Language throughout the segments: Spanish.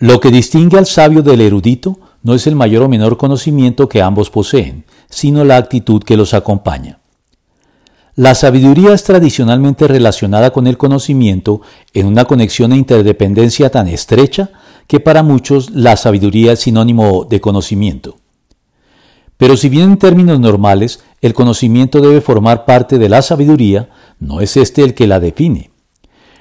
Lo que distingue al sabio del erudito no es el mayor o menor conocimiento que ambos poseen, sino la actitud que los acompaña. La sabiduría es tradicionalmente relacionada con el conocimiento en una conexión e interdependencia tan estrecha que para muchos la sabiduría es sinónimo de conocimiento. Pero si bien en términos normales el conocimiento debe formar parte de la sabiduría, no es este el que la define.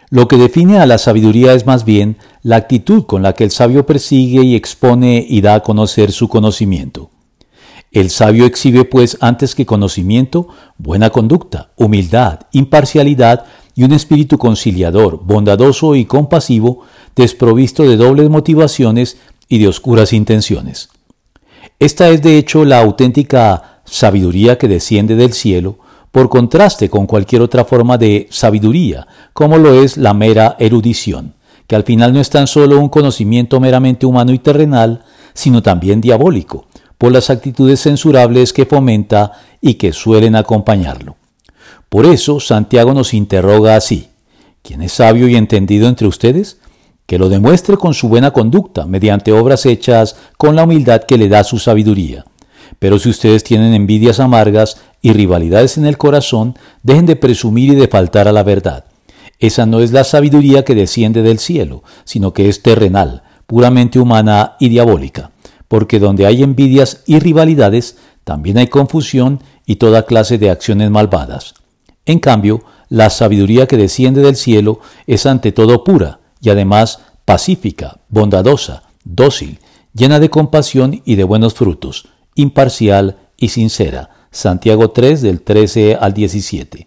Lo que define a la sabiduría es más bien la actitud con la que el sabio persigue y expone y da a conocer su conocimiento. El sabio exhibe pues antes que conocimiento buena conducta, humildad, imparcialidad y un espíritu conciliador, bondadoso y compasivo, desprovisto de dobles motivaciones y de oscuras intenciones. Esta es de hecho la auténtica sabiduría que desciende del cielo, por contraste con cualquier otra forma de sabiduría, como lo es la mera erudición, que al final no es tan solo un conocimiento meramente humano y terrenal, sino también diabólico, por las actitudes censurables que fomenta y que suelen acompañarlo. Por eso Santiago nos interroga así, ¿quién es sabio y entendido entre ustedes? Que lo demuestre con su buena conducta, mediante obras hechas con la humildad que le da su sabiduría. Pero si ustedes tienen envidias amargas y rivalidades en el corazón, dejen de presumir y de faltar a la verdad. Esa no es la sabiduría que desciende del cielo, sino que es terrenal, puramente humana y diabólica, porque donde hay envidias y rivalidades, también hay confusión y toda clase de acciones malvadas. En cambio, la sabiduría que desciende del cielo es ante todo pura y además pacífica, bondadosa, dócil, llena de compasión y de buenos frutos, imparcial y sincera. Santiago 3 del 13 al 17.